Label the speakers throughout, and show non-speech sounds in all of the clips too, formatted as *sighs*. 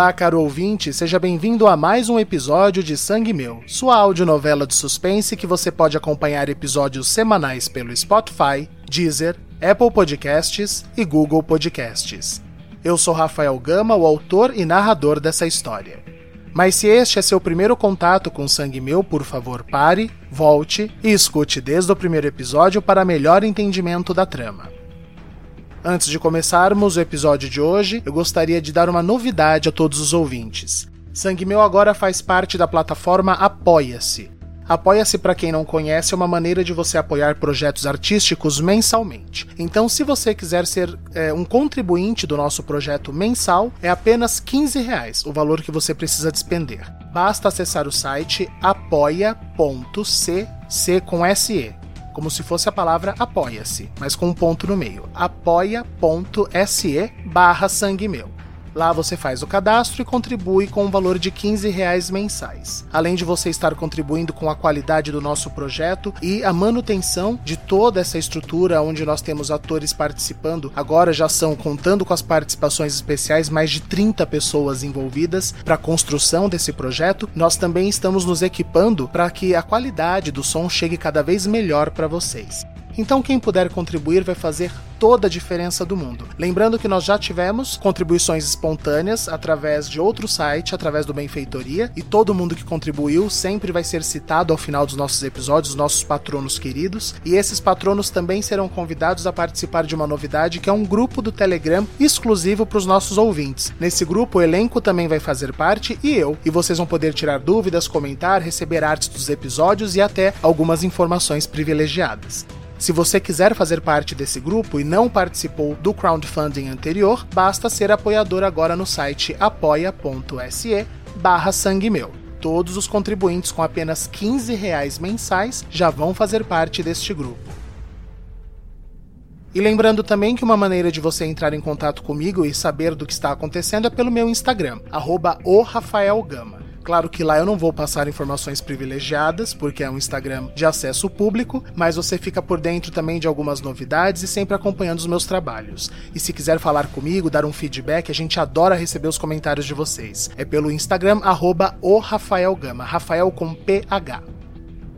Speaker 1: Olá, caro ouvinte, seja bem-vindo a mais um episódio de Sangue Meu, sua audionovela de suspense que você pode acompanhar episódios semanais pelo Spotify, Deezer, Apple Podcasts e Google Podcasts. Eu sou Rafael Gama, o autor e narrador dessa história. Mas se este é seu primeiro contato com Sangue Meu, por favor pare, volte e escute desde o primeiro episódio para melhor entendimento da trama. Antes de começarmos o episódio de hoje, eu gostaria de dar uma novidade a todos os ouvintes. Sangue Meu agora faz parte da plataforma Apoia-se. Apoia-se, para quem não conhece, é uma maneira de você apoiar projetos artísticos mensalmente. Então, se você quiser ser é, um contribuinte do nosso projeto mensal, é apenas 15 reais o valor que você precisa despender. Basta acessar o site apoia.cc com SE como se fosse a palavra apoia-se, mas com um ponto no meio. apoia.se barra sangue meu. Lá você faz o cadastro e contribui com um valor de 15 reais mensais. Além de você estar contribuindo com a qualidade do nosso projeto e a manutenção de toda essa estrutura onde nós temos atores participando, agora já são, contando com as participações especiais, mais de 30 pessoas envolvidas para a construção desse projeto, nós também estamos nos equipando para que a qualidade do som chegue cada vez melhor para vocês. Então, quem puder contribuir vai fazer toda a diferença do mundo. Lembrando que nós já tivemos contribuições espontâneas através de outro site, através do Benfeitoria, e todo mundo que contribuiu sempre vai ser citado ao final dos nossos episódios, nossos patronos queridos, e esses patronos também serão convidados a participar de uma novidade que é um grupo do Telegram exclusivo para os nossos ouvintes. Nesse grupo, o elenco também vai fazer parte e eu, e vocês vão poder tirar dúvidas, comentar, receber artes dos episódios e até algumas informações privilegiadas. Se você quiser fazer parte desse grupo e não participou do crowdfunding anterior, basta ser apoiador agora no site apoia.se barra. Todos os contribuintes com apenas 15 reais mensais já vão fazer parte deste grupo. E lembrando também que uma maneira de você entrar em contato comigo e saber do que está acontecendo é pelo meu Instagram, arroba Claro que lá eu não vou passar informações privilegiadas, porque é um Instagram de acesso público, mas você fica por dentro também de algumas novidades e sempre acompanhando os meus trabalhos. E se quiser falar comigo, dar um feedback, a gente adora receber os comentários de vocês. É pelo Instagram, arroba o Rafael Gama, Rafael com PH.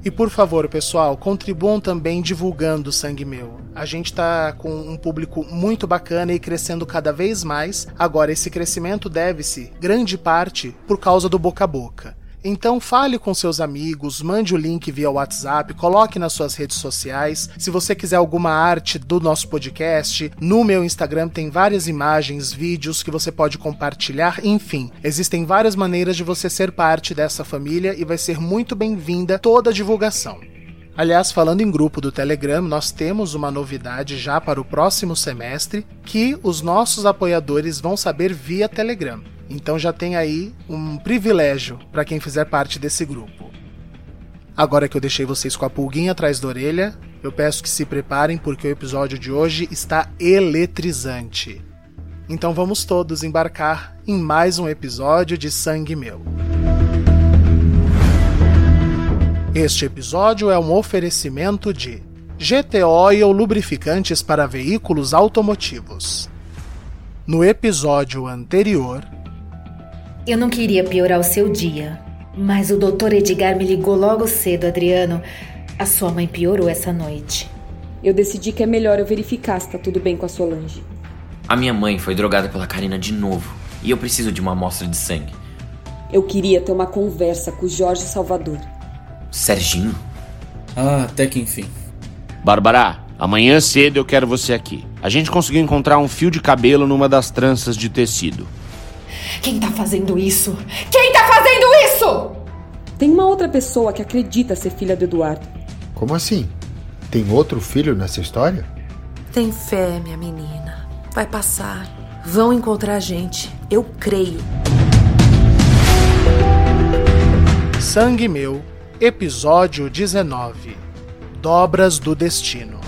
Speaker 1: E por favor, pessoal, contribuam também divulgando Sangue Meu. A gente está com um público muito bacana e crescendo cada vez mais. Agora, esse crescimento deve-se, grande parte, por causa do boca a boca. Então fale com seus amigos, mande o link via WhatsApp, coloque nas suas redes sociais. Se você quiser alguma arte do nosso podcast, no meu Instagram tem várias imagens, vídeos que você pode compartilhar, enfim, existem várias maneiras de você ser parte dessa família e vai ser muito bem-vinda toda a divulgação. Aliás, falando em grupo do Telegram, nós temos uma novidade já para o próximo semestre que os nossos apoiadores vão saber via Telegram. Então já tem aí um privilégio para quem fizer parte desse grupo. Agora que eu deixei vocês com a pulguinha atrás da orelha, eu peço que se preparem porque o episódio de hoje está eletrizante. Então vamos todos embarcar em mais um episódio de Sangue Meu. Este episódio é um oferecimento de GT Oil Lubrificantes para Veículos Automotivos. No episódio anterior,
Speaker 2: eu não queria piorar o seu dia, mas o doutor Edgar me ligou logo cedo, Adriano. A sua mãe piorou essa noite.
Speaker 3: Eu decidi que é melhor eu verificar se tá tudo bem com a Solange.
Speaker 4: A minha mãe foi drogada pela Karina de novo e eu preciso de uma amostra de sangue.
Speaker 3: Eu queria ter uma conversa com o Jorge Salvador.
Speaker 4: Serginho?
Speaker 5: Ah, até que enfim.
Speaker 6: Bárbara, amanhã cedo eu quero você aqui. A gente conseguiu encontrar um fio de cabelo numa das tranças de tecido.
Speaker 2: Quem tá fazendo isso? Quem tá fazendo isso?
Speaker 3: Tem uma outra pessoa que acredita ser filha do Eduardo.
Speaker 7: Como assim? Tem outro filho nessa história?
Speaker 8: Tem fé, minha menina. Vai passar. Vão encontrar a gente. Eu creio.
Speaker 1: Sangue Meu, episódio 19 Dobras do Destino.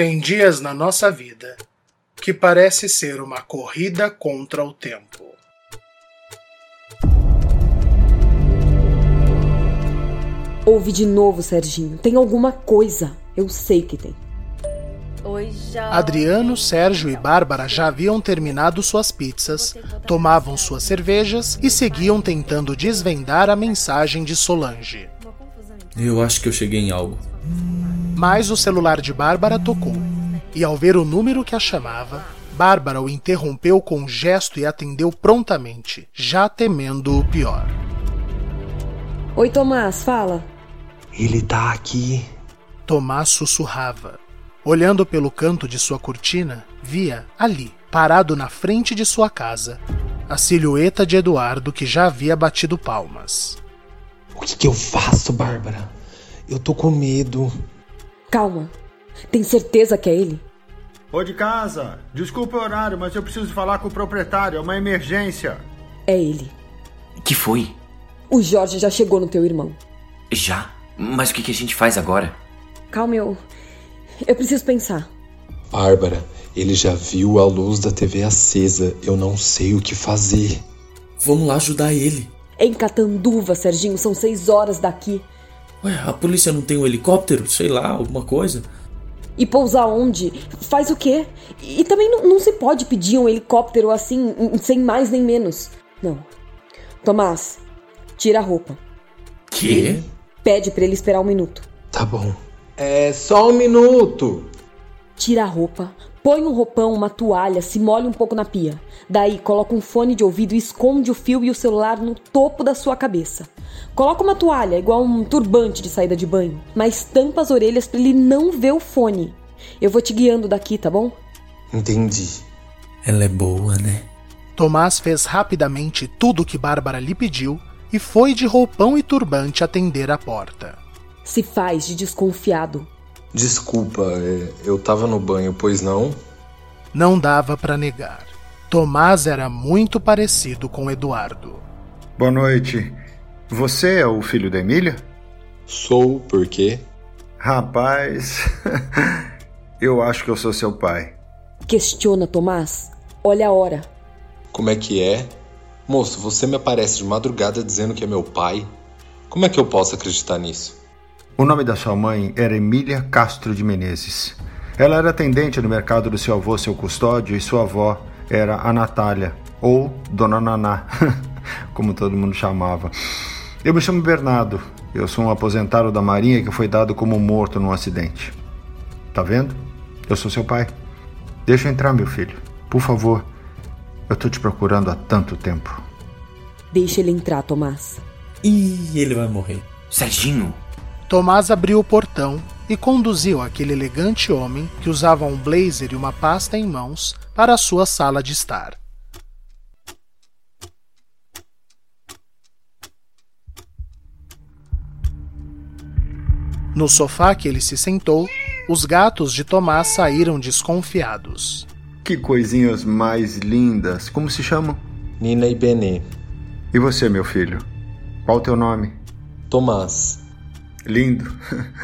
Speaker 1: Tem dias na nossa vida que parece ser uma corrida contra o tempo.
Speaker 3: Ouve de novo, Serginho. Tem alguma coisa. Eu sei que tem.
Speaker 2: Oi, já.
Speaker 1: Adriano, Sérgio e Bárbara já haviam terminado suas pizzas, tomavam suas cervejas e seguiam tentando desvendar a mensagem de Solange.
Speaker 5: Eu acho que eu cheguei em algo.
Speaker 1: Mas o celular de Bárbara tocou, e ao ver o número que a chamava, Bárbara o interrompeu com um gesto e atendeu prontamente, já temendo o pior.
Speaker 3: Oi, Tomás, fala.
Speaker 9: Ele tá aqui.
Speaker 1: Tomás sussurrava. Olhando pelo canto de sua cortina, via, ali, parado na frente de sua casa, a silhueta de Eduardo que já havia batido palmas.
Speaker 9: O que, que eu faço, Bárbara? Eu tô com medo.
Speaker 3: Calma. Tem certeza que é ele?
Speaker 10: Ô de casa, desculpa o horário, mas eu preciso falar com o proprietário, é uma emergência.
Speaker 3: É ele.
Speaker 4: Que foi?
Speaker 3: O Jorge já chegou no teu irmão.
Speaker 4: Já? Mas o que, que a gente faz agora?
Speaker 3: Calma, eu. Eu preciso pensar.
Speaker 9: Bárbara, ele já viu a luz da TV acesa. Eu não sei o que fazer.
Speaker 5: Vamos lá ajudar ele.
Speaker 3: Em Catanduva, Serginho, são seis horas daqui.
Speaker 5: Ué, a polícia não tem um helicóptero? Sei lá, alguma coisa?
Speaker 3: E pousar onde? Faz o quê? E também não, não se pode pedir um helicóptero assim, sem mais nem menos. Não. Tomás, tira a roupa.
Speaker 5: Quê?
Speaker 3: Pede para ele esperar um minuto.
Speaker 9: Tá bom. É só um minuto.
Speaker 3: Tira a roupa, põe um roupão, uma toalha, se molha um pouco na pia. Daí coloca um fone de ouvido e esconde o fio e o celular no topo da sua cabeça. Coloca uma toalha, igual um turbante de saída de banho, mas tampa as orelhas para ele não ver o fone. Eu vou te guiando daqui, tá bom?
Speaker 9: Entendi.
Speaker 5: Ela é boa, né?
Speaker 1: Tomás fez rapidamente tudo o que Bárbara lhe pediu e foi de roupão e turbante atender a porta.
Speaker 3: Se faz de desconfiado.
Speaker 9: Desculpa, é, eu tava no banho, pois não?
Speaker 1: Não dava para negar. Tomás era muito parecido com Eduardo.
Speaker 10: Boa noite. Você é o filho da Emília?
Speaker 9: Sou, por quê?
Speaker 10: Rapaz, *laughs* eu acho que eu sou seu pai.
Speaker 3: Questiona, Tomás. Olha a hora.
Speaker 9: Como é que é? Moço, você me aparece de madrugada dizendo que é meu pai. Como é que eu posso acreditar nisso?
Speaker 10: O nome da sua mãe era Emília Castro de Menezes. Ela era atendente no mercado do seu avô, seu custódio, e sua avó era a Natália, ou Dona Naná, *laughs* como todo mundo chamava. Eu me chamo Bernardo. Eu sou um aposentado da Marinha que foi dado como morto num acidente. Tá vendo? Eu sou seu pai. Deixa eu entrar, meu filho. Por favor. Eu tô te procurando há tanto tempo.
Speaker 3: Deixa ele entrar, Tomás.
Speaker 5: Ih, ele vai morrer.
Speaker 4: Serginho,
Speaker 1: Tomás abriu o portão e conduziu aquele elegante homem que usava um blazer e uma pasta em mãos para a sua sala de estar. No sofá que ele se sentou, os gatos de Tomás saíram desconfiados.
Speaker 10: Que coisinhas mais lindas. Como se chamam?
Speaker 9: Nina e Benê.
Speaker 10: E você, meu filho? Qual o teu nome?
Speaker 9: Tomás.
Speaker 10: Lindo.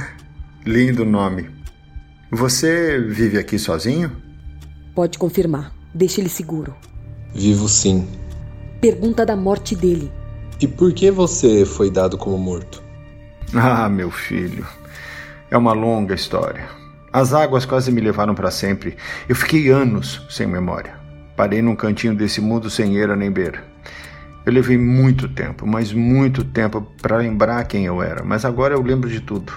Speaker 10: *laughs* Lindo nome. Você vive aqui sozinho?
Speaker 3: Pode confirmar. Deixa ele seguro.
Speaker 9: Vivo sim.
Speaker 3: Pergunta da morte dele.
Speaker 9: E por que você foi dado como morto?
Speaker 10: Ah, meu filho. É uma longa história. As águas quase me levaram para sempre. Eu fiquei anos sem memória. Parei num cantinho desse mundo sem eira nem beira. Eu levei muito tempo, mas muito tempo para lembrar quem eu era, mas agora eu lembro de tudo.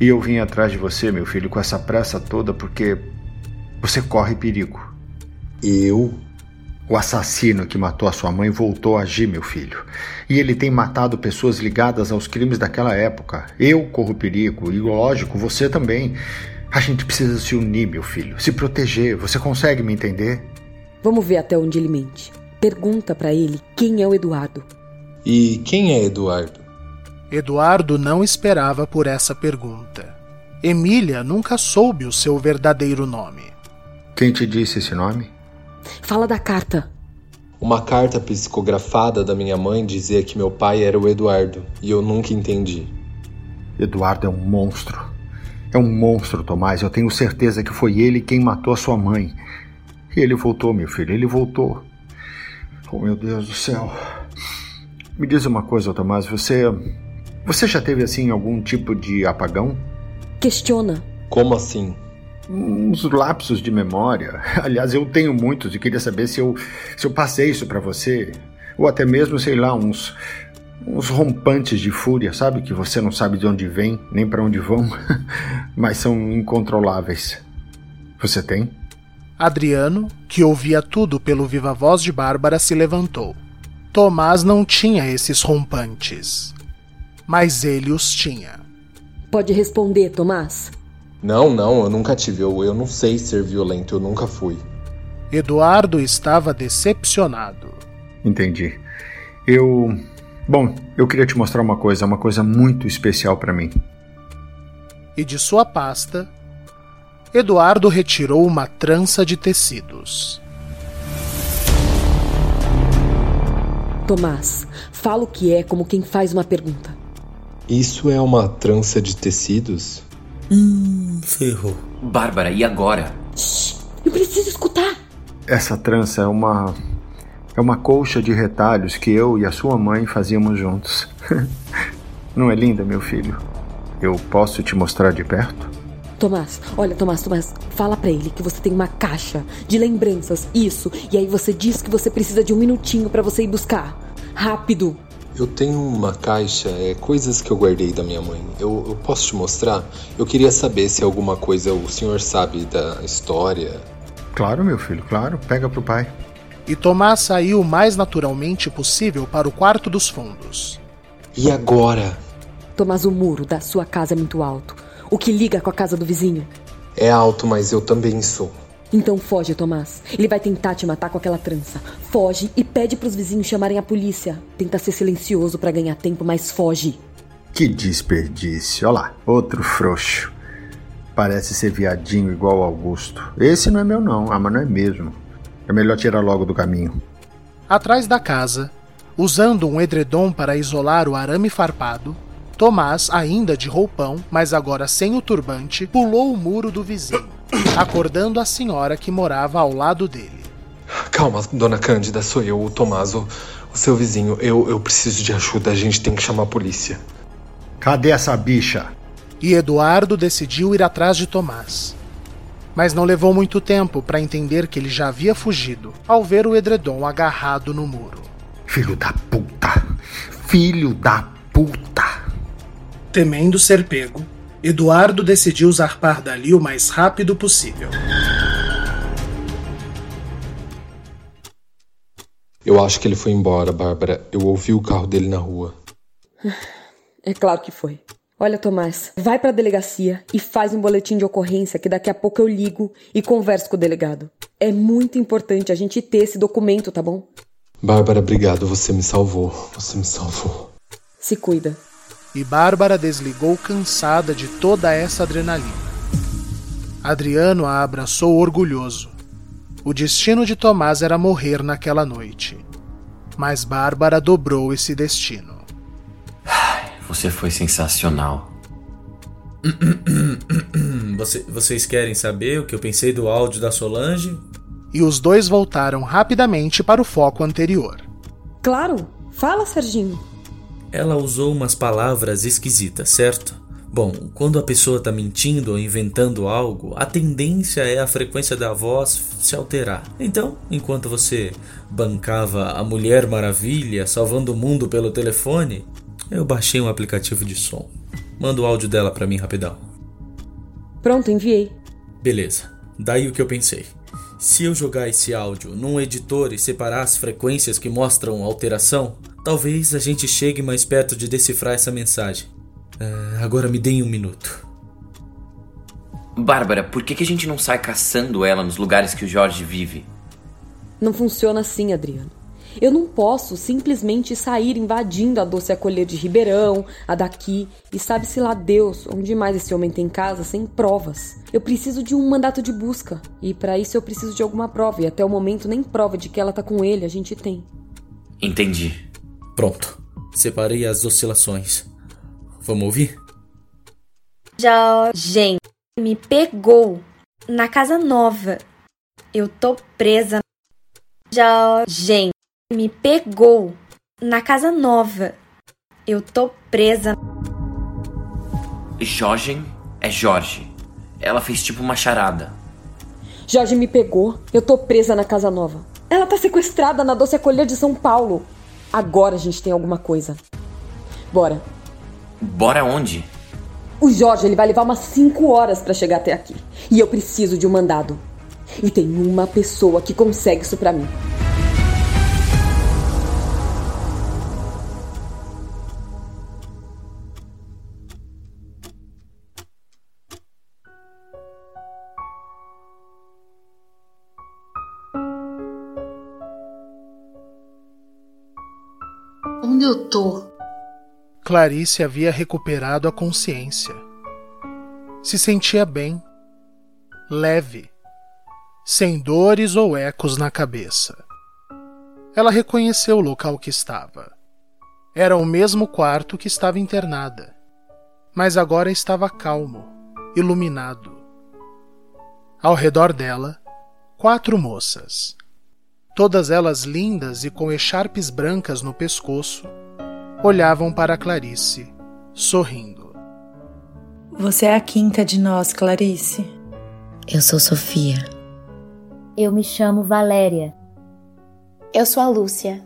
Speaker 10: E eu vim atrás de você, meu filho, com essa pressa toda porque você corre perigo.
Speaker 9: Eu?
Speaker 10: O assassino que matou a sua mãe voltou a agir, meu filho. E ele tem matado pessoas ligadas aos crimes daquela época. Eu corro perigo, e lógico, você também. A gente precisa se unir, meu filho, se proteger. Você consegue me entender?
Speaker 3: Vamos ver até onde ele mente. Pergunta para ele quem é o Eduardo.
Speaker 9: E quem é Eduardo?
Speaker 1: Eduardo não esperava por essa pergunta. Emília nunca soube o seu verdadeiro nome.
Speaker 10: Quem te disse esse nome?
Speaker 3: Fala da carta.
Speaker 9: Uma carta psicografada da minha mãe dizia que meu pai era o Eduardo, e eu nunca entendi.
Speaker 10: Eduardo é um monstro. É um monstro, Tomás. Eu tenho certeza que foi ele quem matou a sua mãe. E ele voltou, meu filho, ele voltou. Oh, meu Deus do céu. Me diz uma coisa, Tomás, você. Você já teve assim algum tipo de apagão?
Speaker 3: Questiona.
Speaker 9: Como assim?
Speaker 10: Uns lapsos de memória. *laughs* Aliás, eu tenho muitos e queria saber se eu, se eu passei isso para você. Ou até mesmo, sei lá, uns. Uns rompantes de fúria, sabe? Que você não sabe de onde vem, nem para onde vão, *laughs* mas são incontroláveis. Você tem?
Speaker 1: Adriano, que ouvia tudo pelo viva voz de Bárbara, se levantou. Tomás não tinha esses rompantes, mas ele os tinha.
Speaker 3: Pode responder, Tomás?
Speaker 9: Não, não, eu nunca tive. Eu, eu não sei ser violento, eu nunca fui.
Speaker 1: Eduardo estava decepcionado.
Speaker 10: Entendi. Eu. Bom, eu queria te mostrar uma coisa, uma coisa muito especial para mim.
Speaker 1: E de sua pasta, Eduardo retirou uma trança de tecidos.
Speaker 3: Tomás, fala o que é como quem faz uma pergunta.
Speaker 9: Isso é uma trança de tecidos?
Speaker 5: Hum, ferrou.
Speaker 4: Bárbara, e agora?
Speaker 3: Shhh, eu preciso escutar.
Speaker 10: Essa trança é uma. É uma colcha de retalhos que eu e a sua mãe fazíamos juntos. *laughs* Não é linda, meu filho? Eu posso te mostrar de perto?
Speaker 3: Tomás, olha, Tomás, Tomás, fala para ele que você tem uma caixa de lembranças, isso. E aí você diz que você precisa de um minutinho para você ir buscar. Rápido.
Speaker 9: Eu tenho uma caixa, é coisas que eu guardei da minha mãe. Eu, eu posso te mostrar? Eu queria saber se alguma coisa o senhor sabe da história.
Speaker 10: Claro, meu filho, claro. Pega pro pai.
Speaker 1: E Tomás saiu o mais naturalmente possível para o quarto dos fundos.
Speaker 9: E agora?
Speaker 3: Tomás, o muro da sua casa é muito alto. O que liga com a casa do vizinho?
Speaker 9: É alto, mas eu também sou.
Speaker 3: Então foge, Tomás. Ele vai tentar te matar com aquela trança. Foge e pede pros vizinhos chamarem a polícia. Tenta ser silencioso para ganhar tempo, mas foge.
Speaker 10: Que desperdício. Olha lá, outro frouxo. Parece ser viadinho igual o Augusto. Esse não é meu não, ah, mas não é mesmo. É melhor tirar logo do caminho.
Speaker 1: Atrás da casa, usando um edredom para isolar o arame farpado, Tomás, ainda de roupão, mas agora sem o turbante, pulou o muro do vizinho, *coughs* acordando a senhora que morava ao lado dele.
Speaker 9: Calma, dona Cândida, sou eu, o Tomás, o, o seu vizinho. Eu, eu preciso de ajuda, a gente tem que chamar a polícia.
Speaker 10: Cadê essa bicha?
Speaker 1: E Eduardo decidiu ir atrás de Tomás. Mas não levou muito tempo para entender que ele já havia fugido ao ver o edredom agarrado no muro.
Speaker 10: Filho da puta! Filho da puta!
Speaker 1: Temendo ser pego, Eduardo decidiu zarpar dali o mais rápido possível.
Speaker 9: Eu acho que ele foi embora, Bárbara. Eu ouvi o carro dele na rua. *sighs*
Speaker 3: É claro que foi. Olha, Tomás, vai pra delegacia e faz um boletim de ocorrência que daqui a pouco eu ligo e converso com o delegado. É muito importante a gente ter esse documento, tá bom?
Speaker 9: Bárbara, obrigado. Você me salvou. Você me salvou.
Speaker 3: Se cuida.
Speaker 1: E Bárbara desligou cansada de toda essa adrenalina. Adriano a abraçou orgulhoso. O destino de Tomás era morrer naquela noite. Mas Bárbara dobrou esse destino.
Speaker 4: Você foi sensacional. *coughs*
Speaker 5: Você, vocês querem saber o que eu pensei do áudio da Solange?
Speaker 1: E os dois voltaram rapidamente para o foco anterior.
Speaker 3: Claro, fala, Serginho.
Speaker 5: Ela usou umas palavras esquisitas, certo? Bom, quando a pessoa está mentindo ou inventando algo, a tendência é a frequência da voz se alterar. Então, enquanto você bancava a Mulher Maravilha salvando o mundo pelo telefone, eu baixei um aplicativo de som. Manda o áudio dela para mim rapidão.
Speaker 3: Pronto, enviei.
Speaker 5: Beleza. Daí o que eu pensei. Se eu jogar esse áudio num editor e separar as frequências que mostram alteração, talvez a gente chegue mais perto de decifrar essa mensagem. É, agora me deem um minuto.
Speaker 4: Bárbara, por que, que a gente não sai caçando ela nos lugares que o Jorge vive?
Speaker 3: Não funciona assim, Adriano. Eu não posso simplesmente sair invadindo a doce acolher de Ribeirão, a daqui, e sabe-se lá Deus onde mais esse homem tem casa sem provas. Eu preciso de um mandato de busca, e para isso eu preciso de alguma prova, e até o momento nem prova de que ela tá com ele a gente tem.
Speaker 4: Entendi.
Speaker 5: Pronto. Separei as oscilações. Vamos ouvir?
Speaker 11: Jorge me pegou na casa nova. Eu tô presa. Jorge me pegou na casa nova. Eu tô presa.
Speaker 4: Jorge é Jorge. Ela fez tipo uma charada.
Speaker 3: Jorge me pegou. Eu tô presa na casa nova. Ela tá sequestrada na doce acolher de São Paulo. Agora a gente tem alguma coisa. Bora.
Speaker 4: Bora onde?
Speaker 3: O Jorge ele vai levar umas 5 horas para chegar até aqui. E eu preciso de um mandado. E tem uma pessoa que consegue isso para mim.
Speaker 1: Clarice havia recuperado a consciência. Se sentia bem, leve, sem dores ou ecos na cabeça. Ela reconheceu o local que estava. Era o mesmo quarto que estava internada, mas agora estava calmo, iluminado. Ao redor dela, quatro moças, todas elas lindas e com echarpes brancas no pescoço, olhavam para Clarice, sorrindo.
Speaker 12: Você é a quinta de nós, Clarice.
Speaker 13: Eu sou Sofia.
Speaker 14: Eu me chamo Valéria.
Speaker 15: Eu sou a Lúcia.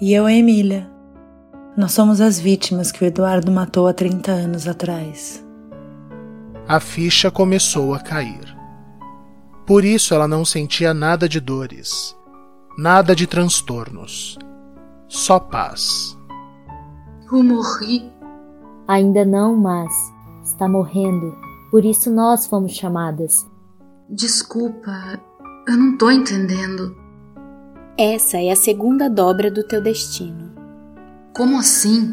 Speaker 12: E eu a Emília. Nós somos as vítimas que o Eduardo matou há 30 anos atrás.
Speaker 1: A ficha começou a cair. Por isso ela não sentia nada de dores, nada de transtornos, só paz.
Speaker 16: Eu morri.
Speaker 14: Ainda não, mas está morrendo. Por isso nós fomos chamadas.
Speaker 16: Desculpa, eu não tô entendendo.
Speaker 15: Essa é a segunda dobra do teu destino.
Speaker 16: Como assim?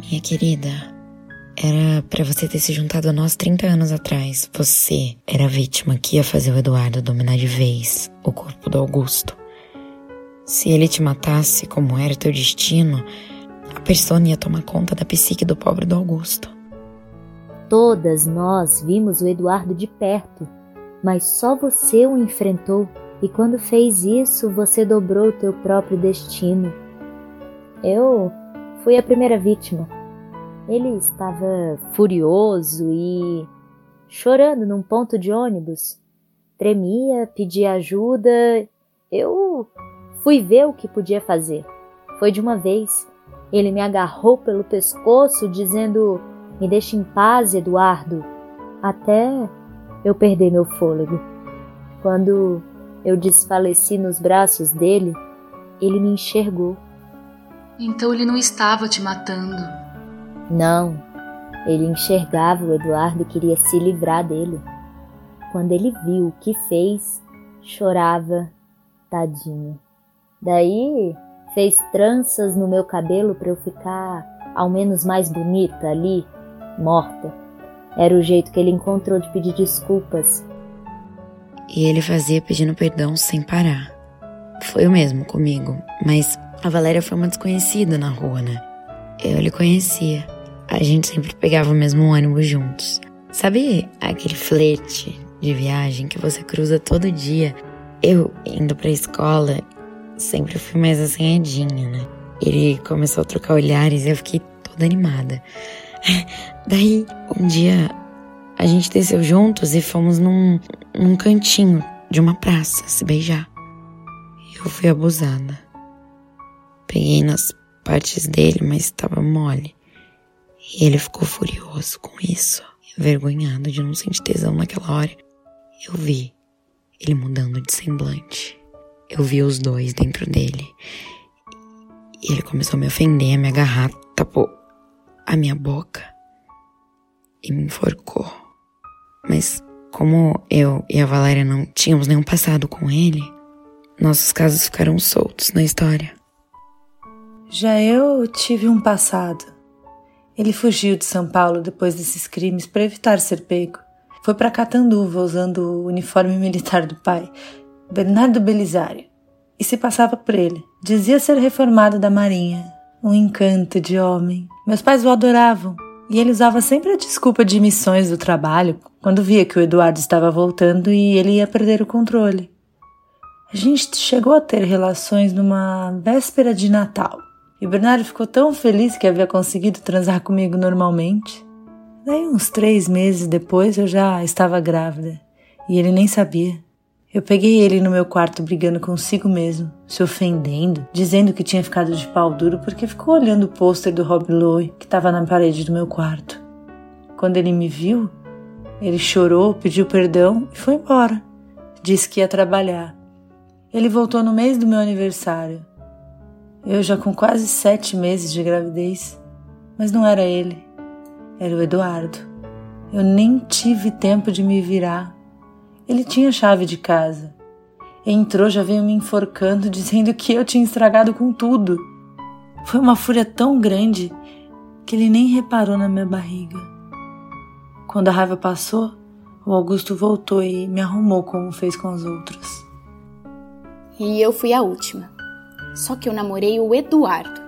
Speaker 13: Minha querida, era para você ter se juntado a nós 30 anos atrás. Você era a vítima que ia fazer o Eduardo dominar de vez o corpo do Augusto. Se ele te matasse como era o teu destino, a persona ia tomar conta da psique do pobre do Augusto.
Speaker 14: Todas nós vimos o Eduardo de perto, mas só você o enfrentou e quando fez isso você dobrou o teu próprio destino. Eu fui a primeira vítima. Ele estava furioso e chorando num ponto de ônibus. Tremia, pedia ajuda. Eu fui ver o que podia fazer. Foi de uma vez. Ele me agarrou pelo pescoço, dizendo: Me deixe em paz, Eduardo. Até eu perder meu fôlego. Quando eu desfaleci nos braços dele, ele me enxergou.
Speaker 16: Então ele não estava te matando.
Speaker 14: Não, ele enxergava o Eduardo e queria se livrar dele. Quando ele viu o que fez, chorava, tadinho. Daí fez tranças no meu cabelo para eu ficar ao menos mais bonita ali, morta. Era o jeito que ele encontrou de pedir desculpas.
Speaker 13: E ele fazia pedindo perdão sem parar. Foi o mesmo comigo, mas a Valéria foi uma desconhecida na rua, né? Eu lhe conhecia. A gente sempre pegava o mesmo ônibus juntos. Sabe aquele flete de viagem que você cruza todo dia? Eu, indo pra escola, sempre fui mais assanhadinha, né? Ele começou a trocar olhares e eu fiquei toda animada. *laughs* Daí, um dia, a gente desceu juntos e fomos num, num cantinho de uma praça se beijar. Eu fui abusada. Peguei nas partes dele, mas estava mole. E ele ficou furioso com isso, envergonhado de não sentir tesão naquela hora. Eu vi ele mudando de semblante. Eu vi os dois dentro dele. E ele começou a me ofender, a me agarrar, tapou a minha boca e me enforcou. Mas como eu e a Valéria não tínhamos nenhum passado com ele, nossos casos ficaram soltos na história.
Speaker 12: Já eu tive um passado. Ele fugiu de São Paulo depois desses crimes para evitar ser pego. Foi para Catanduva usando o uniforme militar do pai, Bernardo Belisário, e se passava por ele. Dizia ser reformado da Marinha, um encanto de homem. Meus pais o adoravam e ele usava sempre a desculpa de missões do trabalho quando via que o Eduardo estava voltando e ele ia perder o controle. A gente chegou a ter relações numa véspera de Natal. E o Bernardo ficou tão feliz que havia conseguido transar comigo normalmente. Daí, uns três meses depois, eu já estava grávida. E ele nem sabia. Eu peguei ele no meu quarto brigando consigo mesmo, se ofendendo, dizendo que tinha ficado de pau duro porque ficou olhando o pôster do Rob Lowe que estava na parede do meu quarto. Quando ele me viu, ele chorou, pediu perdão e foi embora. Disse que ia trabalhar. Ele voltou no mês do meu aniversário. Eu já com quase sete meses de gravidez. Mas não era ele, era o Eduardo. Eu nem tive tempo de me virar. Ele tinha chave de casa. Entrou, já veio me enforcando, *laughs* dizendo que eu tinha estragado com tudo. Foi uma fúria tão grande que ele nem reparou na minha barriga. Quando a raiva passou, o Augusto voltou e me arrumou como fez com as outras.
Speaker 15: E eu fui a última. Só que eu namorei o Eduardo.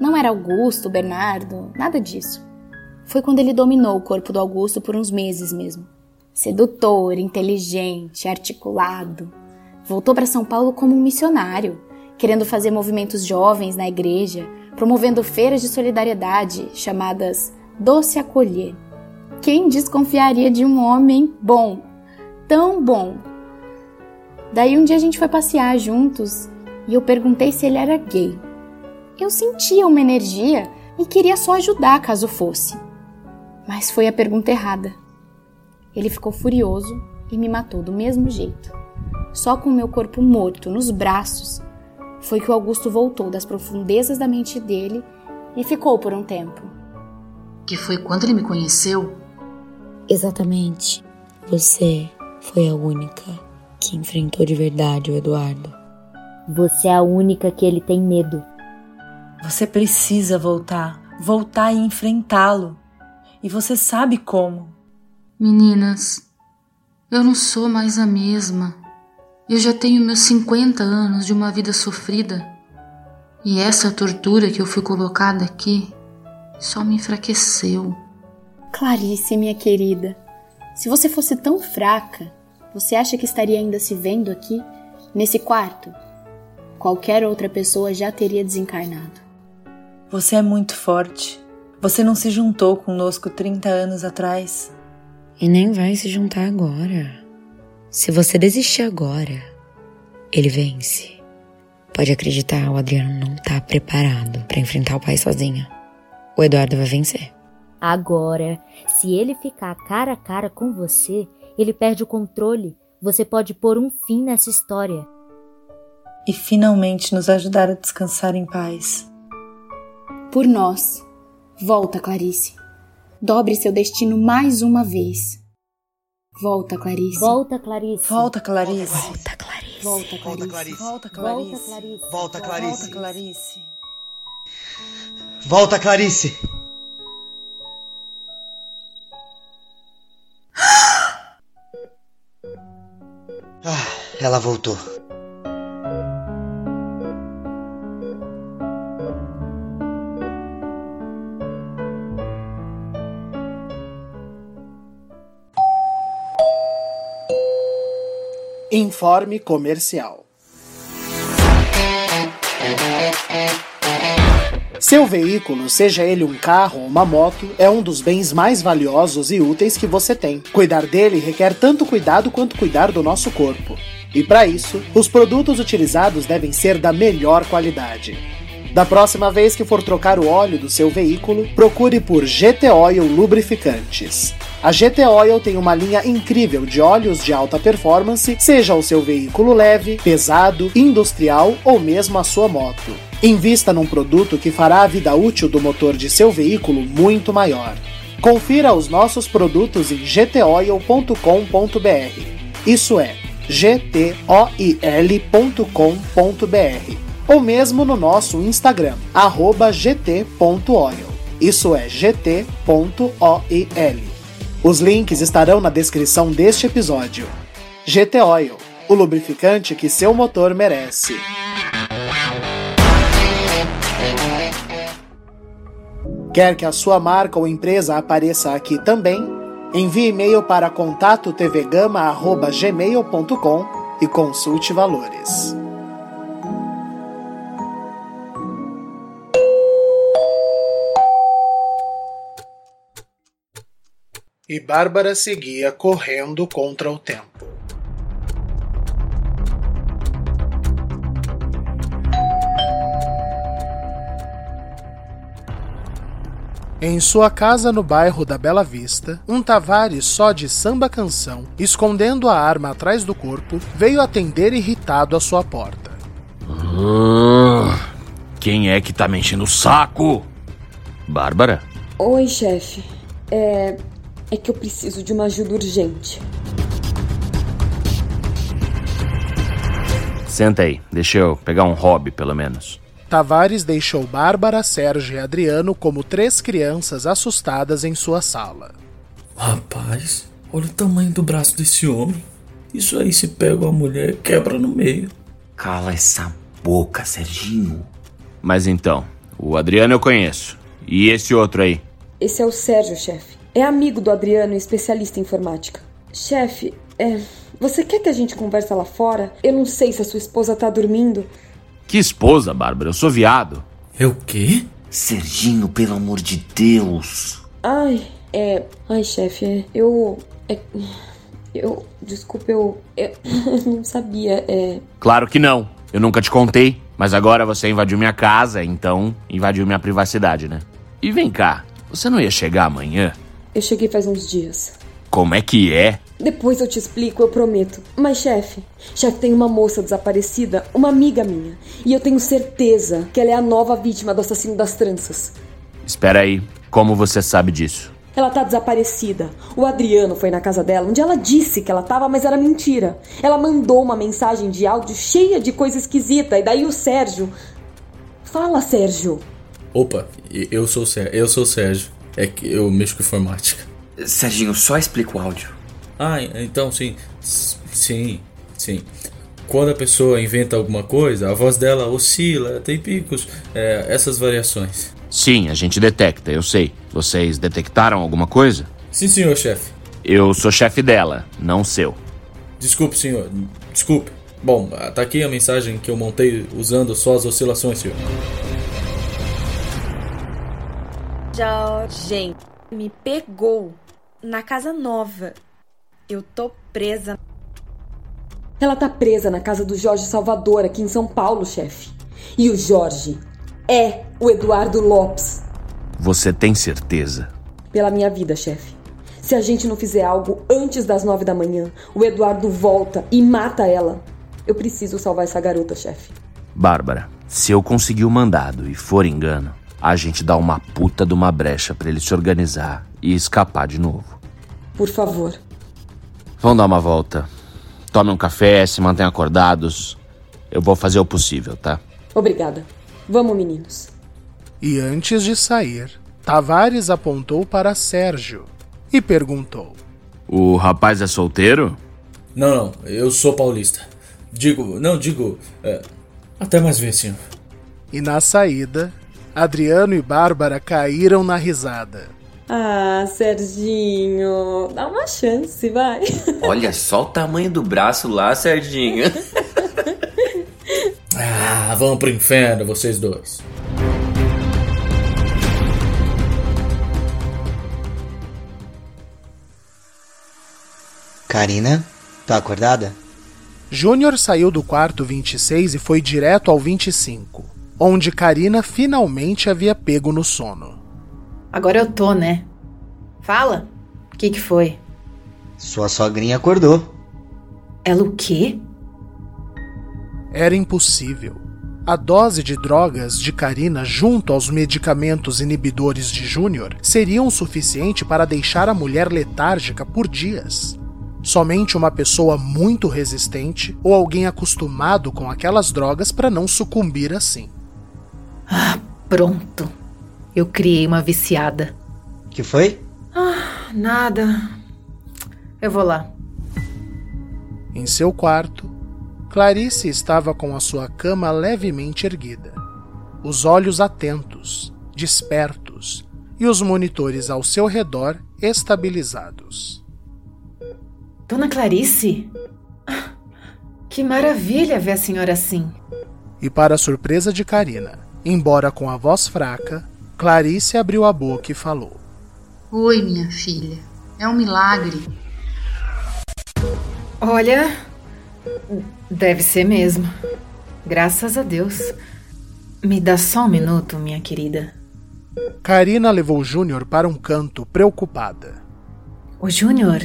Speaker 15: Não era Augusto, Bernardo, nada disso. Foi quando ele dominou o corpo do Augusto por uns meses mesmo. Sedutor, inteligente, articulado. Voltou para São Paulo como um missionário, querendo fazer movimentos jovens na igreja, promovendo feiras de solidariedade chamadas Doce Acolher. Quem desconfiaria de um homem bom, tão bom? Daí um dia a gente foi passear juntos e eu perguntei se ele era gay. Eu sentia uma energia e queria só ajudar caso fosse. Mas foi a pergunta errada. Ele ficou furioso e me matou do mesmo jeito. Só com meu corpo morto nos braços foi que o Augusto voltou das profundezas da mente dele e ficou por um tempo.
Speaker 16: Que foi quando ele me conheceu?
Speaker 13: Exatamente. Você foi a única que enfrentou de verdade o Eduardo.
Speaker 14: Você é a única que ele tem medo.
Speaker 12: Você precisa voltar, voltar e enfrentá-lo. E você sabe como.
Speaker 16: Meninas, eu não sou mais a mesma. Eu já tenho meus 50 anos de uma vida sofrida. E essa tortura que eu fui colocada aqui só me enfraqueceu.
Speaker 15: Clarice, minha querida, se você fosse tão fraca, você acha que estaria ainda se vendo aqui, nesse quarto? Qualquer outra pessoa já teria desencarnado.
Speaker 12: Você é muito forte. Você não se juntou conosco 30 anos atrás.
Speaker 13: E nem vai se juntar agora. Se você desistir agora, ele vence. Pode acreditar, o Adriano não tá preparado para enfrentar o pai sozinho. O Eduardo vai vencer.
Speaker 14: Agora, se ele ficar cara a cara com você, ele perde o controle. Você pode pôr um fim nessa história.
Speaker 12: E finalmente nos ajudar a descansar em paz.
Speaker 15: Por nós. Volta, Clarice. Dobre seu destino mais uma vez. Volta, Clarice.
Speaker 14: Volta, Clarice.
Speaker 12: Volta, Clarice.
Speaker 13: Volta, Clarice.
Speaker 15: Volta, Clarice.
Speaker 12: Volta, Clarice.
Speaker 14: Volta, Clarice.
Speaker 12: Volta, Clarice.
Speaker 17: Volta, Clarice. Ah, ela voltou.
Speaker 1: Informe comercial. Seu veículo, seja ele um carro ou uma moto, é um dos bens mais valiosos e úteis que você tem. Cuidar dele requer tanto cuidado quanto cuidar do nosso corpo. E para isso, os produtos utilizados devem ser da melhor qualidade. Da próxima vez que for trocar o óleo do seu veículo, procure por GT Oil Lubrificantes. A GT Oil tem uma linha incrível de óleos de alta performance, seja o seu veículo leve, pesado, industrial ou mesmo a sua moto. Invista num produto que fará a vida útil do motor de seu veículo muito maior. Confira os nossos produtos em gtoil.com.br. Isso é gtoil.com.br ou mesmo no nosso Instagram, gt.oil. Isso é gt.oil. Os links estarão na descrição deste episódio. GT Oil, o lubrificante que seu motor merece. Quer que a sua marca ou empresa apareça aqui também? Envie e-mail para contato tvgama@gmail.com e consulte valores. E Bárbara seguia correndo contra o tempo. Em sua casa no bairro da Bela Vista, um Tavares só de samba canção, escondendo a arma atrás do corpo, veio atender irritado à sua porta.
Speaker 6: Uh, quem é que tá me enchendo o saco? Bárbara?
Speaker 3: Oi, chefe. É. É que eu preciso de uma ajuda urgente.
Speaker 6: Senta aí, deixa eu pegar um hobby, pelo menos.
Speaker 1: Tavares deixou Bárbara, Sérgio e Adriano como três crianças assustadas em sua sala.
Speaker 5: Rapaz, olha o tamanho do braço desse homem. Isso aí se pega uma mulher quebra no meio.
Speaker 4: Cala essa boca, Serginho.
Speaker 6: Mas então, o Adriano eu conheço. E esse outro aí?
Speaker 3: Esse é o Sérgio, chefe. É amigo do Adriano especialista em informática. Chefe, é. Você quer que a gente converse lá fora? Eu não sei se a sua esposa tá dormindo.
Speaker 6: Que esposa, Bárbara? Eu sou viado.
Speaker 5: É o quê?
Speaker 4: Serginho, pelo amor de Deus.
Speaker 3: Ai, é. Ai, chefe, é, eu. É, eu. Desculpa, eu. Eu *laughs* não sabia, é.
Speaker 6: Claro que não. Eu nunca te contei. Mas agora você invadiu minha casa, então invadiu minha privacidade, né? E vem cá, você não ia chegar amanhã?
Speaker 3: Eu cheguei faz uns dias.
Speaker 6: Como é que é?
Speaker 3: Depois eu te explico, eu prometo. Mas, chefe, chefe, tem uma moça desaparecida, uma amiga minha. E eu tenho certeza que ela é a nova vítima do assassino das tranças.
Speaker 6: Espera aí, como você sabe disso?
Speaker 3: Ela tá desaparecida. O Adriano foi na casa dela, onde ela disse que ela tava, mas era mentira. Ela mandou uma mensagem de áudio cheia de coisa esquisita. E daí o Sérgio. Fala, Sérgio.
Speaker 5: Opa, eu sou o Sérgio. Eu sou o Sérgio. É que eu mexo com informática.
Speaker 4: Serginho, só explica o áudio.
Speaker 5: Ah, então sim. Sim, sim. Quando a pessoa inventa alguma coisa, a voz dela oscila, tem picos, é, essas variações.
Speaker 6: Sim, a gente detecta, eu sei. Vocês detectaram alguma coisa?
Speaker 5: Sim, senhor chefe.
Speaker 6: Eu sou chefe dela, não seu.
Speaker 5: Desculpe, senhor. Desculpe. Bom, tá aqui a mensagem que eu montei usando só as oscilações, senhor.
Speaker 11: Jorge me pegou na casa nova. Eu tô presa.
Speaker 3: Ela tá presa na casa do Jorge Salvador, aqui em São Paulo, chefe. E o Jorge é o Eduardo Lopes.
Speaker 6: Você tem certeza?
Speaker 3: Pela minha vida, chefe. Se a gente não fizer algo antes das nove da manhã, o Eduardo volta e mata ela. Eu preciso salvar essa garota, chefe.
Speaker 6: Bárbara, se eu conseguir o mandado e for engano, a gente dá uma puta de uma brecha para ele se organizar e escapar de novo.
Speaker 3: Por favor.
Speaker 6: Vamos dar uma volta. Tome um café, se mantenham acordados. Eu vou fazer o possível, tá?
Speaker 3: Obrigada. Vamos, meninos.
Speaker 1: E antes de sair, Tavares apontou para Sérgio e perguntou:
Speaker 6: O rapaz é solteiro?
Speaker 5: Não, não, eu sou paulista. Digo, não, digo. É, até mais ver, senhor.
Speaker 1: E na saída, Adriano e Bárbara caíram na risada.
Speaker 3: Ah, Serginho, dá uma chance, vai. *laughs*
Speaker 4: Olha só o tamanho do braço lá, Serginho. *laughs*
Speaker 5: ah, vão pro inferno, vocês dois.
Speaker 17: Karina, tá acordada?
Speaker 1: Júnior saiu do quarto 26 e foi direto ao 25, onde Karina finalmente havia pego no sono.
Speaker 2: Agora eu tô, né? Fala. O que que foi?
Speaker 17: Sua sogrinha acordou.
Speaker 2: Ela o quê?
Speaker 1: Era impossível. A dose de drogas de Karina junto aos medicamentos inibidores de Júnior seriam o suficiente para deixar a mulher letárgica por dias. Somente uma pessoa muito resistente ou alguém acostumado com aquelas drogas para não sucumbir assim.
Speaker 2: Ah, pronto. Eu criei uma viciada.
Speaker 17: Que foi?
Speaker 2: Ah, nada. Eu vou lá.
Speaker 1: Em seu quarto, Clarice estava com a sua cama levemente erguida, os olhos atentos, despertos e os monitores ao seu redor estabilizados.
Speaker 2: Dona Clarice? Que maravilha ver a senhora assim.
Speaker 1: E para a surpresa de Karina, embora com a voz fraca, Clarice abriu a boca e falou:
Speaker 16: Oi, minha filha. É um milagre.
Speaker 2: Olha, deve ser mesmo. Graças a Deus. Me dá só um minuto, minha querida.
Speaker 1: Karina levou Júnior para um canto, preocupada.
Speaker 2: O Júnior,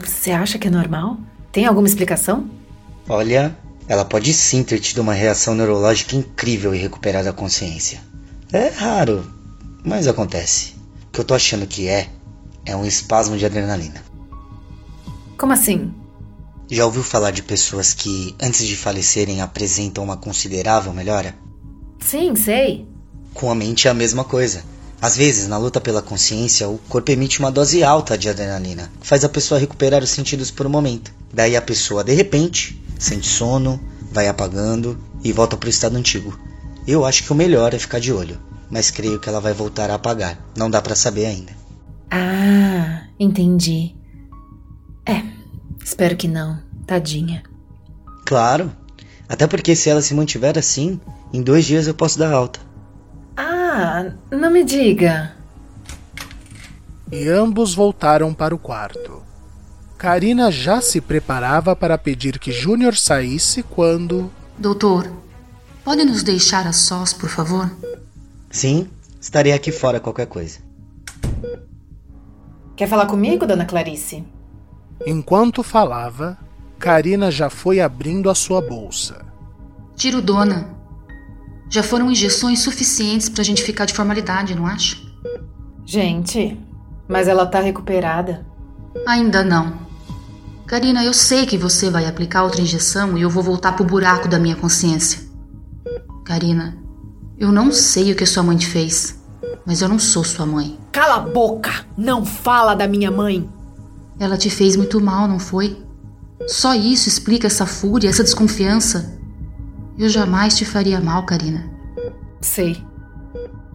Speaker 2: você acha que é normal? Tem alguma explicação?
Speaker 17: Olha, ela pode sim ter tido uma reação neurológica incrível e recuperar a consciência. É raro, mas acontece. O que eu tô achando que é, é um espasmo de adrenalina.
Speaker 2: Como assim?
Speaker 17: Já ouviu falar de pessoas que, antes de falecerem, apresentam uma considerável melhora?
Speaker 2: Sim, sei.
Speaker 17: Com a mente é a mesma coisa. Às vezes, na luta pela consciência, o corpo emite uma dose alta de adrenalina, que faz a pessoa recuperar os sentidos por um momento. Daí a pessoa, de repente, sente sono, vai apagando e volta para o estado antigo. Eu acho que o melhor é ficar de olho, mas creio que ela vai voltar a apagar. Não dá para saber ainda.
Speaker 2: Ah, entendi. É, espero que não, tadinha.
Speaker 17: Claro, até porque se ela se mantiver assim, em dois dias eu posso dar alta.
Speaker 2: Ah, não me diga.
Speaker 1: E ambos voltaram para o quarto. Karina já se preparava para pedir que Júnior saísse quando.
Speaker 16: Doutor, pode nos deixar a sós, por favor?
Speaker 17: Sim, estarei aqui fora qualquer coisa.
Speaker 2: Quer falar comigo, dona Clarice?
Speaker 1: Enquanto falava, Karina já foi abrindo a sua bolsa.
Speaker 16: Tiro dona. Já foram injeções suficientes pra gente ficar de formalidade, não acha?
Speaker 2: Gente, mas ela tá recuperada.
Speaker 16: Ainda não. Karina, eu sei que você vai aplicar outra injeção e eu vou voltar pro buraco da minha consciência. Karina, eu não sei o que sua mãe te fez, mas eu não sou sua mãe.
Speaker 2: Cala a boca! Não fala da minha mãe!
Speaker 16: Ela te fez muito mal, não foi? Só isso explica essa fúria, essa desconfiança. Eu jamais te faria mal, Karina.
Speaker 2: Sei.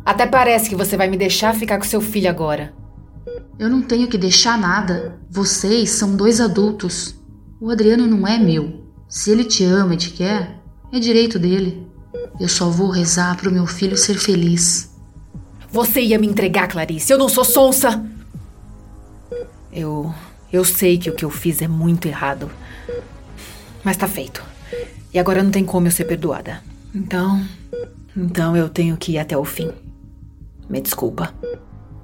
Speaker 2: Até parece que você vai me deixar ficar com seu filho agora.
Speaker 16: Eu não tenho que deixar nada. Vocês são dois adultos. O Adriano não é meu. Se ele te ama e te quer, é direito dele. Eu só vou rezar pro meu filho ser feliz.
Speaker 2: Você ia me entregar, Clarice. Eu não sou sonsa. Eu. Eu sei que o que eu fiz é muito errado. Mas tá feito. E agora não tem como eu ser perdoada. Então. Então eu tenho que ir até o fim. Me desculpa.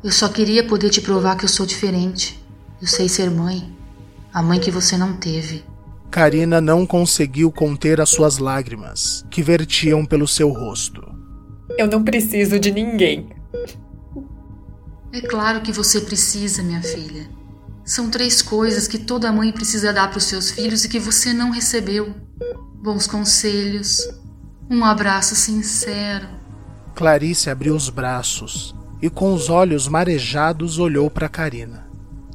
Speaker 16: Eu só queria poder te provar que eu sou diferente. Eu sei ser mãe. A mãe que você não teve.
Speaker 1: Karina não conseguiu conter as suas lágrimas, que vertiam pelo seu rosto.
Speaker 2: Eu não preciso de ninguém.
Speaker 16: É claro que você precisa, minha filha. São três coisas que toda mãe precisa dar para os seus filhos e que você não recebeu: bons conselhos, um abraço sincero.
Speaker 1: Clarice abriu os braços e, com os olhos marejados, olhou para Karina.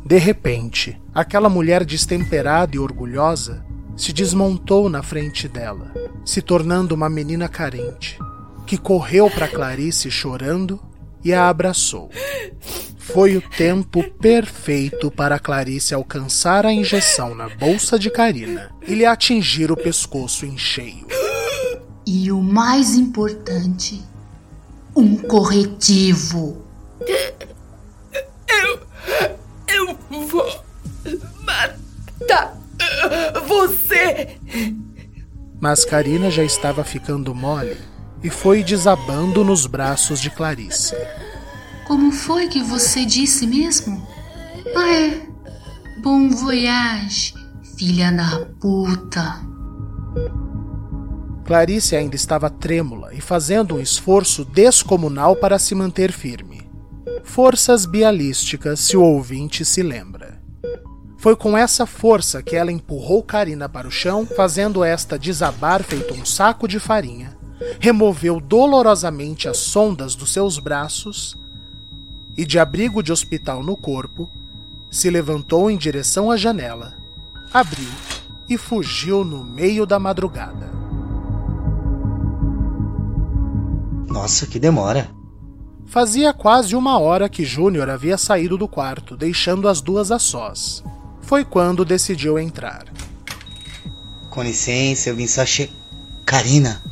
Speaker 1: De repente, aquela mulher destemperada e orgulhosa se desmontou na frente dela, se tornando uma menina carente, que correu para Clarice chorando e a abraçou. Foi o tempo perfeito para Clarice alcançar a injeção na bolsa de Karina e lhe atingir o pescoço em cheio.
Speaker 16: E o mais importante, um corretivo.
Speaker 2: Eu. Eu vou. matar. Você.
Speaker 1: Mas Karina já estava ficando mole e foi desabando nos braços de Clarice.
Speaker 16: Como foi que você disse mesmo? Ah, é. Bom voyage, filha da puta.
Speaker 1: Clarice ainda estava trêmula e fazendo um esforço descomunal para se manter firme. Forças bialísticas, se o ouvinte se lembra. Foi com essa força que ela empurrou Karina para o chão, fazendo esta desabar feito um saco de farinha. Removeu dolorosamente as sondas dos seus braços e, de abrigo de hospital no corpo, se levantou em direção à janela, abriu e fugiu no meio da madrugada.
Speaker 17: Nossa, que demora.
Speaker 1: Fazia quase uma hora que Júnior havia saído do quarto, deixando as duas a sós. Foi quando decidiu entrar.
Speaker 17: Com licença, eu vim só che... Karina.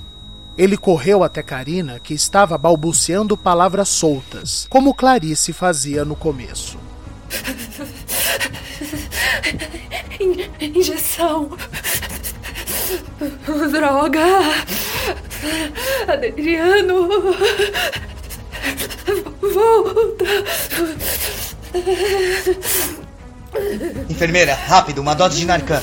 Speaker 1: Ele correu até Karina, que estava balbuciando palavras soltas, como Clarice fazia no começo.
Speaker 18: Injeção. Droga. Adriano. Volta.
Speaker 17: Enfermeira, rápido, uma dose de Narcan.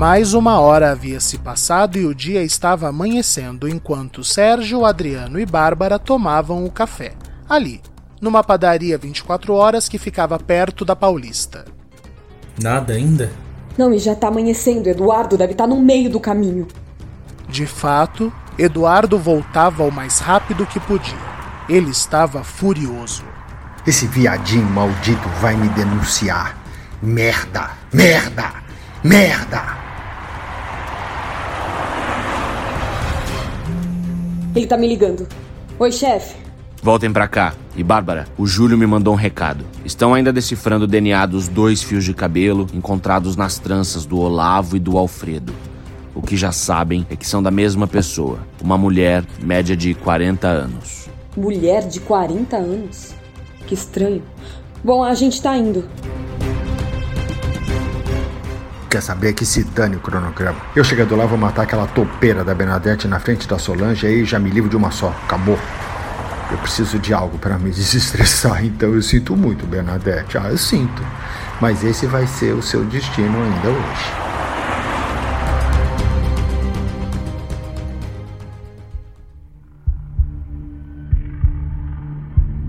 Speaker 1: Mais uma hora havia se passado e o dia estava amanhecendo enquanto Sérgio, Adriano e Bárbara tomavam o café, ali, numa padaria 24 horas que ficava perto da Paulista.
Speaker 5: Nada ainda?
Speaker 3: Não, e já tá amanhecendo. Eduardo deve estar no meio do caminho.
Speaker 1: De fato, Eduardo voltava o mais rápido que podia. Ele estava furioso.
Speaker 10: Esse viadinho maldito vai me denunciar. Merda! Merda! Merda!
Speaker 3: Ele tá me ligando. Oi, chefe.
Speaker 6: Voltem pra cá. E Bárbara, o Júlio me mandou um recado. Estão ainda decifrando o DNA dos dois fios de cabelo encontrados nas tranças do Olavo e do Alfredo. O que já sabem é que são da mesma pessoa, uma mulher média de 40 anos.
Speaker 3: Mulher de 40 anos? Que estranho. Bom, a gente tá indo.
Speaker 10: Quer saber que se dane o cronograma. Eu chegando lá, vou matar aquela topeira da Bernadette na frente da Solange e aí já me livro de uma só. Acabou. Eu preciso de algo para me *laughs* desestressar, então eu sinto muito, Bernadette. Ah, eu sinto. Mas esse vai ser o seu destino ainda hoje.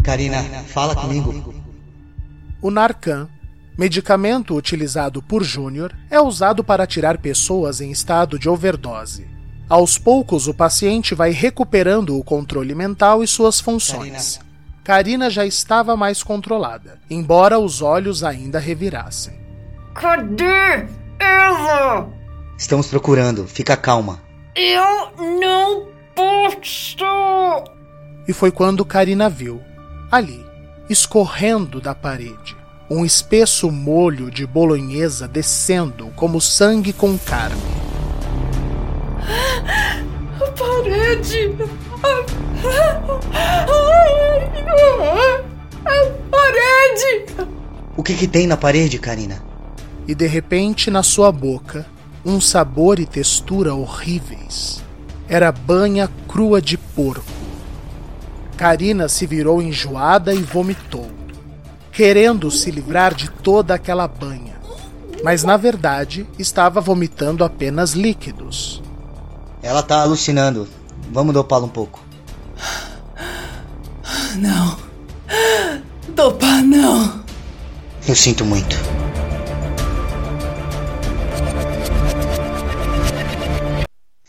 Speaker 17: Karina, fala comigo.
Speaker 1: O Narcan, medicamento utilizado por Júnior, é usado para tirar pessoas em estado de overdose. Aos poucos, o paciente vai recuperando o controle mental e suas funções. Karina, Karina já estava mais controlada, embora os olhos ainda revirassem.
Speaker 2: Cadê ela?
Speaker 17: Estamos procurando, fica calma.
Speaker 2: Eu não posso!
Speaker 1: E foi quando Karina viu, ali, escorrendo da parede, um espesso molho de bolonhesa descendo como sangue com carne.
Speaker 2: A parede! A parede!
Speaker 17: O que, que tem na parede, Karina?
Speaker 1: E de repente, na sua boca, um sabor e textura horríveis. Era banha crua de porco. Karina se virou enjoada e vomitou, querendo se livrar de toda aquela banha. Mas na verdade estava vomitando apenas líquidos.
Speaker 17: Ela tá alucinando. Vamos dopá-la um pouco.
Speaker 2: Não. Dopar não.
Speaker 17: Eu sinto muito.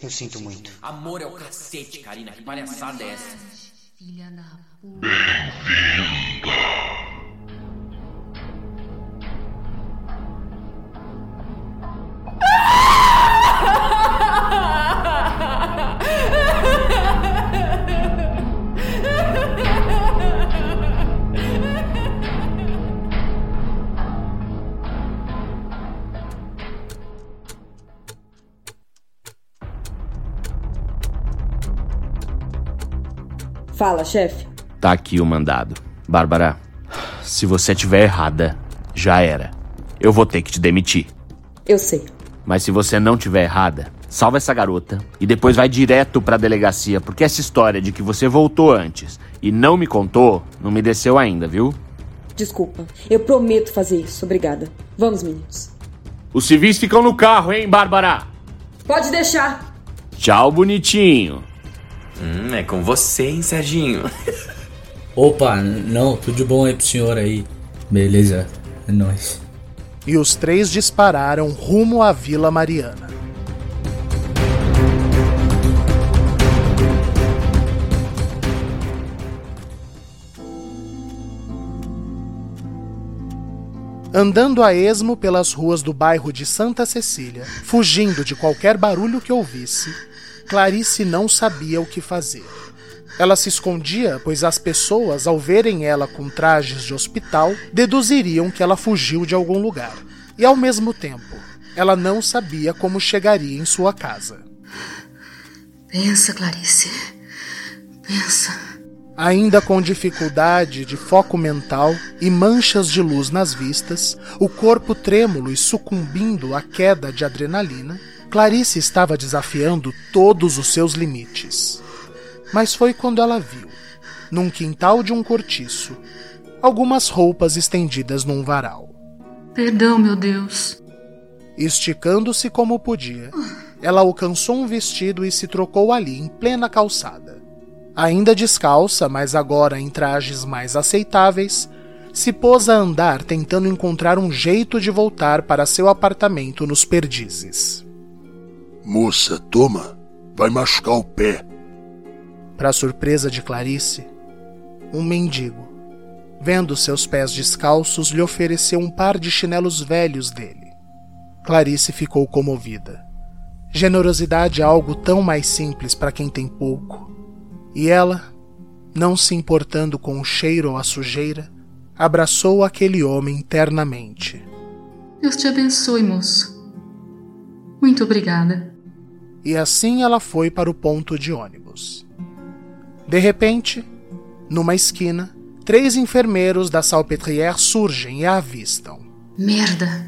Speaker 17: Eu sinto muito.
Speaker 4: Amor é o cacete, Karina. Que palhaçada é essa?
Speaker 16: Filha
Speaker 3: Fala, chefe.
Speaker 6: Tá aqui o mandado. Bárbara, se você tiver errada, já era. Eu vou ter que te demitir.
Speaker 3: Eu sei.
Speaker 6: Mas se você não tiver errada, salva essa garota e depois vai direto pra delegacia, porque essa história de que você voltou antes e não me contou não me desceu ainda, viu?
Speaker 3: Desculpa. Eu prometo fazer isso. Obrigada. Vamos, meninos.
Speaker 6: Os civis ficam no carro, hein, Bárbara?
Speaker 3: Pode deixar.
Speaker 6: Tchau, bonitinho.
Speaker 4: Hum, é com você, hein, Serginho? *laughs*
Speaker 5: Opa, não, tudo de bom aí pro senhor aí. Beleza, é nóis.
Speaker 1: E os três dispararam rumo à Vila Mariana. Andando a esmo pelas ruas do bairro de Santa Cecília, fugindo de qualquer barulho que ouvisse, Clarice não sabia o que fazer. Ela se escondia, pois as pessoas, ao verem ela com trajes de hospital, deduziriam que ela fugiu de algum lugar. E ao mesmo tempo, ela não sabia como chegaria em sua casa.
Speaker 16: Pensa, Clarice. Pensa.
Speaker 1: Ainda com dificuldade de foco mental e manchas de luz nas vistas, o corpo trêmulo e sucumbindo à queda de adrenalina, Clarice estava desafiando todos os seus limites. Mas foi quando ela viu, num quintal de um cortiço, algumas roupas estendidas num varal.
Speaker 16: Perdão, meu Deus.
Speaker 1: Esticando-se como podia, ela alcançou um vestido e se trocou ali em plena calçada. Ainda descalça, mas agora em trajes mais aceitáveis, se pôs a andar tentando encontrar um jeito de voltar para seu apartamento nos perdizes.
Speaker 19: Moça, toma, vai machucar o pé.
Speaker 1: Para surpresa de Clarice, um mendigo, vendo seus pés descalços, lhe ofereceu um par de chinelos velhos dele. Clarice ficou comovida. Generosidade é algo tão mais simples para quem tem pouco. E ela, não se importando com o cheiro ou a sujeira, abraçou aquele homem ternamente.
Speaker 16: Deus te abençoe, moço. Muito obrigada.
Speaker 1: E assim ela foi para o ponto de ônibus. De repente, numa esquina, três enfermeiros da Salpêtrière surgem e a avistam.
Speaker 16: Merda!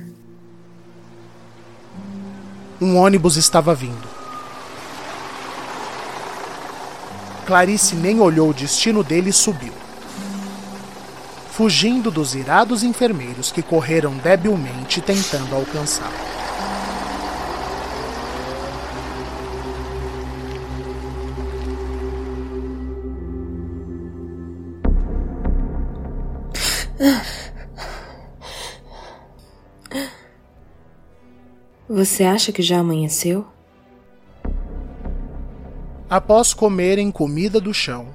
Speaker 1: Um ônibus estava vindo. Clarice nem olhou o destino dele e subiu. Fugindo dos irados enfermeiros que correram debilmente tentando alcançá-lo.
Speaker 8: Você acha que já amanheceu?
Speaker 1: Após comerem comida do chão,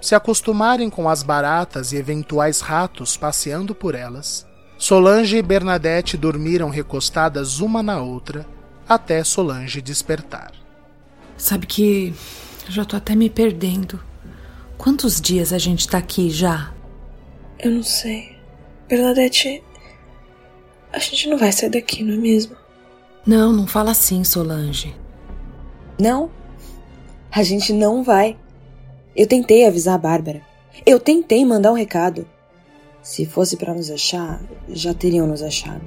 Speaker 1: se acostumarem com as baratas e eventuais ratos passeando por elas, Solange e Bernadette dormiram recostadas uma na outra até Solange despertar.
Speaker 8: Sabe que eu já tô até me perdendo. Quantos dias a gente tá aqui já?
Speaker 12: Eu não sei. Bernadette, a gente não vai sair daqui, não é mesmo?
Speaker 8: Não, não fala assim, Solange.
Speaker 12: Não? A gente não vai. Eu tentei avisar a Bárbara. Eu tentei mandar um recado. Se fosse para nos achar, já teriam nos achado.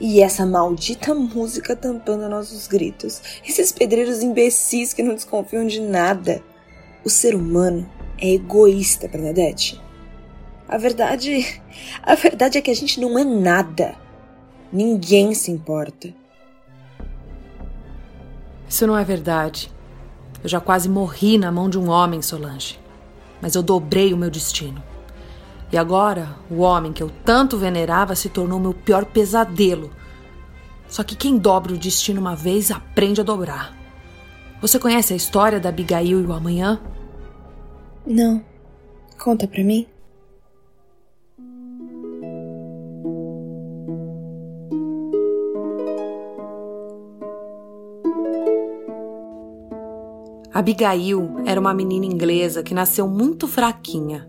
Speaker 12: E essa maldita música tampando nossos gritos. Esses pedreiros imbecis que não desconfiam de nada. O ser humano é egoísta, Bernadette. A verdade. A verdade é que a gente não é nada. Ninguém se importa.
Speaker 8: Isso não é verdade. Eu já quase morri na mão de um homem, Solange. Mas eu dobrei o meu destino. E agora, o homem que eu tanto venerava se tornou meu pior pesadelo. Só que quem dobra o destino uma vez aprende a dobrar. Você conhece a história da Abigail e o amanhã?
Speaker 12: Não. Conta pra mim.
Speaker 8: Abigail era uma menina inglesa que nasceu muito fraquinha.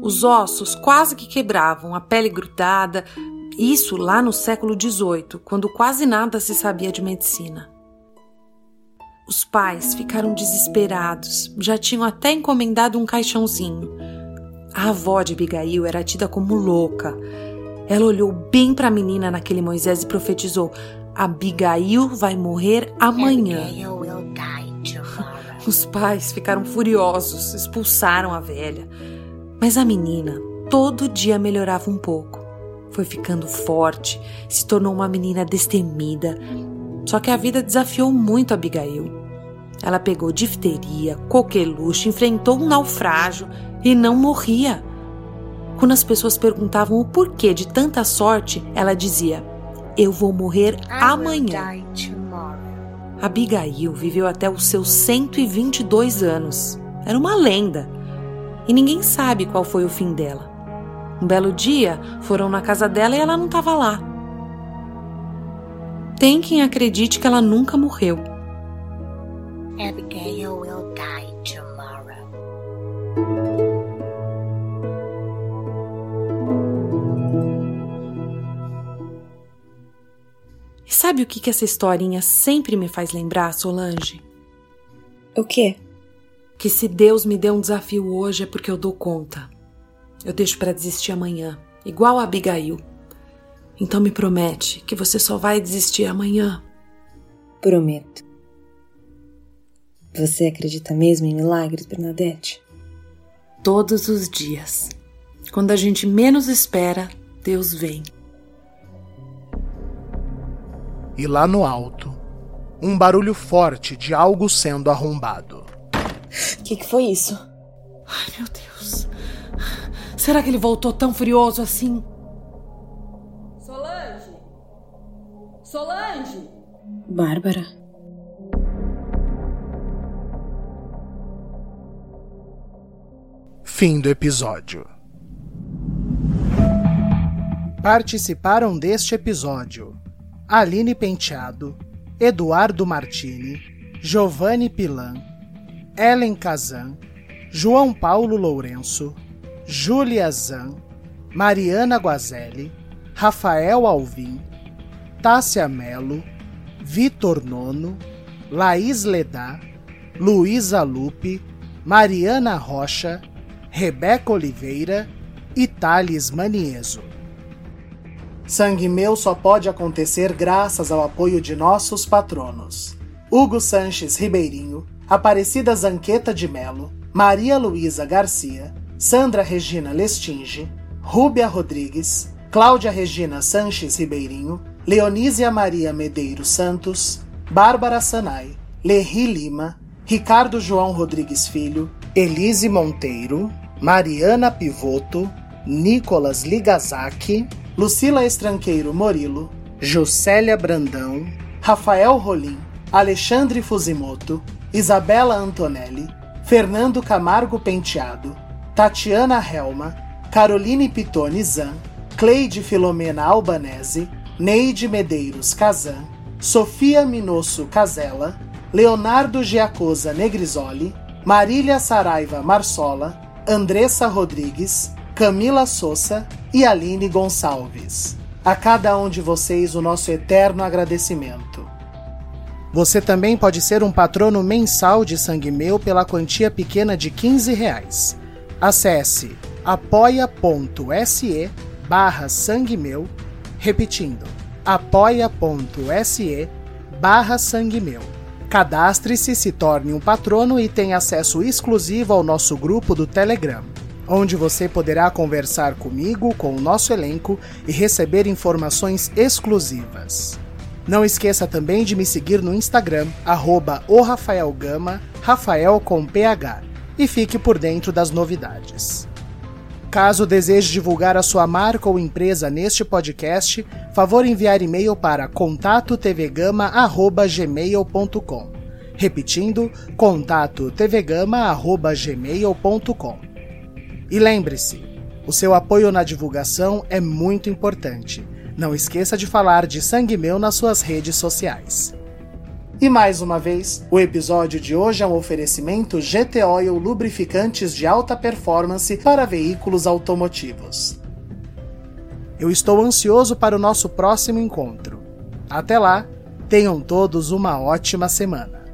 Speaker 8: Os ossos quase que quebravam, a pele grudada, isso lá no século XVIII, quando quase nada se sabia de medicina. Os pais ficaram desesperados, já tinham até encomendado um caixãozinho. A avó de Abigail era tida como louca. Ela olhou bem para a menina naquele Moisés e profetizou: Abigail vai morrer amanhã. Os pais ficaram furiosos, expulsaram a velha. Mas a menina todo dia melhorava um pouco. Foi ficando forte, se tornou uma menina destemida. Só que a vida desafiou muito Abigail. Ela pegou difteria, coqueluche, enfrentou um naufrágio e não morria. Quando as pessoas perguntavam o porquê de tanta sorte, ela dizia: Eu vou morrer amanhã. Abigail viveu até os seus 122 anos. Era uma lenda. E ninguém sabe qual foi o fim dela. Um belo dia, foram na casa dela e ela não estava lá. Tem quem acredite que ela nunca morreu.
Speaker 14: Abigail
Speaker 8: E sabe o que, que essa historinha sempre me faz lembrar, Solange?
Speaker 12: O quê?
Speaker 8: Que se Deus me deu um desafio hoje é porque eu dou conta. Eu deixo para desistir amanhã, igual a Abigail. Então me promete que você só vai desistir amanhã.
Speaker 12: Prometo. Você acredita mesmo em milagres, Bernadette?
Speaker 8: Todos os dias. Quando a gente menos espera, Deus vem.
Speaker 1: E lá no alto, um barulho forte de algo sendo arrombado.
Speaker 12: O que, que foi isso?
Speaker 8: Ai, meu Deus. Será que ele voltou tão furioso assim?
Speaker 3: Solange! Solange!
Speaker 12: Bárbara.
Speaker 1: Fim do episódio. Participaram deste episódio Aline Penteado, Eduardo Martini, Giovanni Pilan, Ellen Kazan, João Paulo Lourenço, Júlia Zan, Mariana Guazelli, Rafael Alvim, Tássia Melo, Vitor Nono, Laís Ledá, Luísa Lupe, Mariana Rocha, Rebeca Oliveira e Thales Manieso. Sangue Meu só pode acontecer graças ao apoio de nossos patronos. Hugo Sanches Ribeirinho, Aparecida Zanqueta de Melo, Maria Luísa Garcia, Sandra Regina Lestinge, Rúbia Rodrigues, Cláudia Regina Sanches Ribeirinho, Leonísia Maria Medeiros Santos, Bárbara Sanai, Lerri Lima, Ricardo João Rodrigues Filho, Elise Monteiro, Mariana Pivoto, Nicolas Ligazaki, Lucila Estranqueiro Morilo, Juscelia Brandão, Rafael Rolim, Alexandre Fusimoto, Isabela Antonelli, Fernando Camargo Penteado, Tatiana Helma, Caroline Pitone Zan, Cleide Filomena Albanese, Neide Medeiros Kazan, Sofia Minosso Casella, Leonardo Giacosa Negrisoli, Marília Saraiva Marsola, Andressa Rodrigues, Camila Souza e Aline Gonçalves. A cada um de vocês o nosso eterno agradecimento. Você também pode ser um patrono mensal de Sangue Meu pela quantia pequena de 15 reais. Acesse apoia.se barra sangue meu, repetindo, apoia.se barra sangue meu. Cadastre-se, se torne um patrono e tenha acesso exclusivo ao nosso grupo do Telegram, onde você poderá conversar comigo, com o nosso elenco e receber informações exclusivas. Não esqueça também de me seguir no Instagram, arroba Rafael Rafael com PH, e fique por dentro das novidades. Caso deseje divulgar a sua marca ou empresa neste podcast, favor enviar e-mail para contatotvgama@gmail.com. Repetindo, contatotvgama@gmail.com. E lembre-se, o seu apoio na divulgação é muito importante. Não esqueça de falar de Sangue Meu nas suas redes sociais. E mais uma vez, o episódio de hoje é um oferecimento GT Oil lubrificantes de alta performance para veículos automotivos. Eu estou ansioso para o nosso próximo encontro. Até lá, tenham todos uma ótima semana.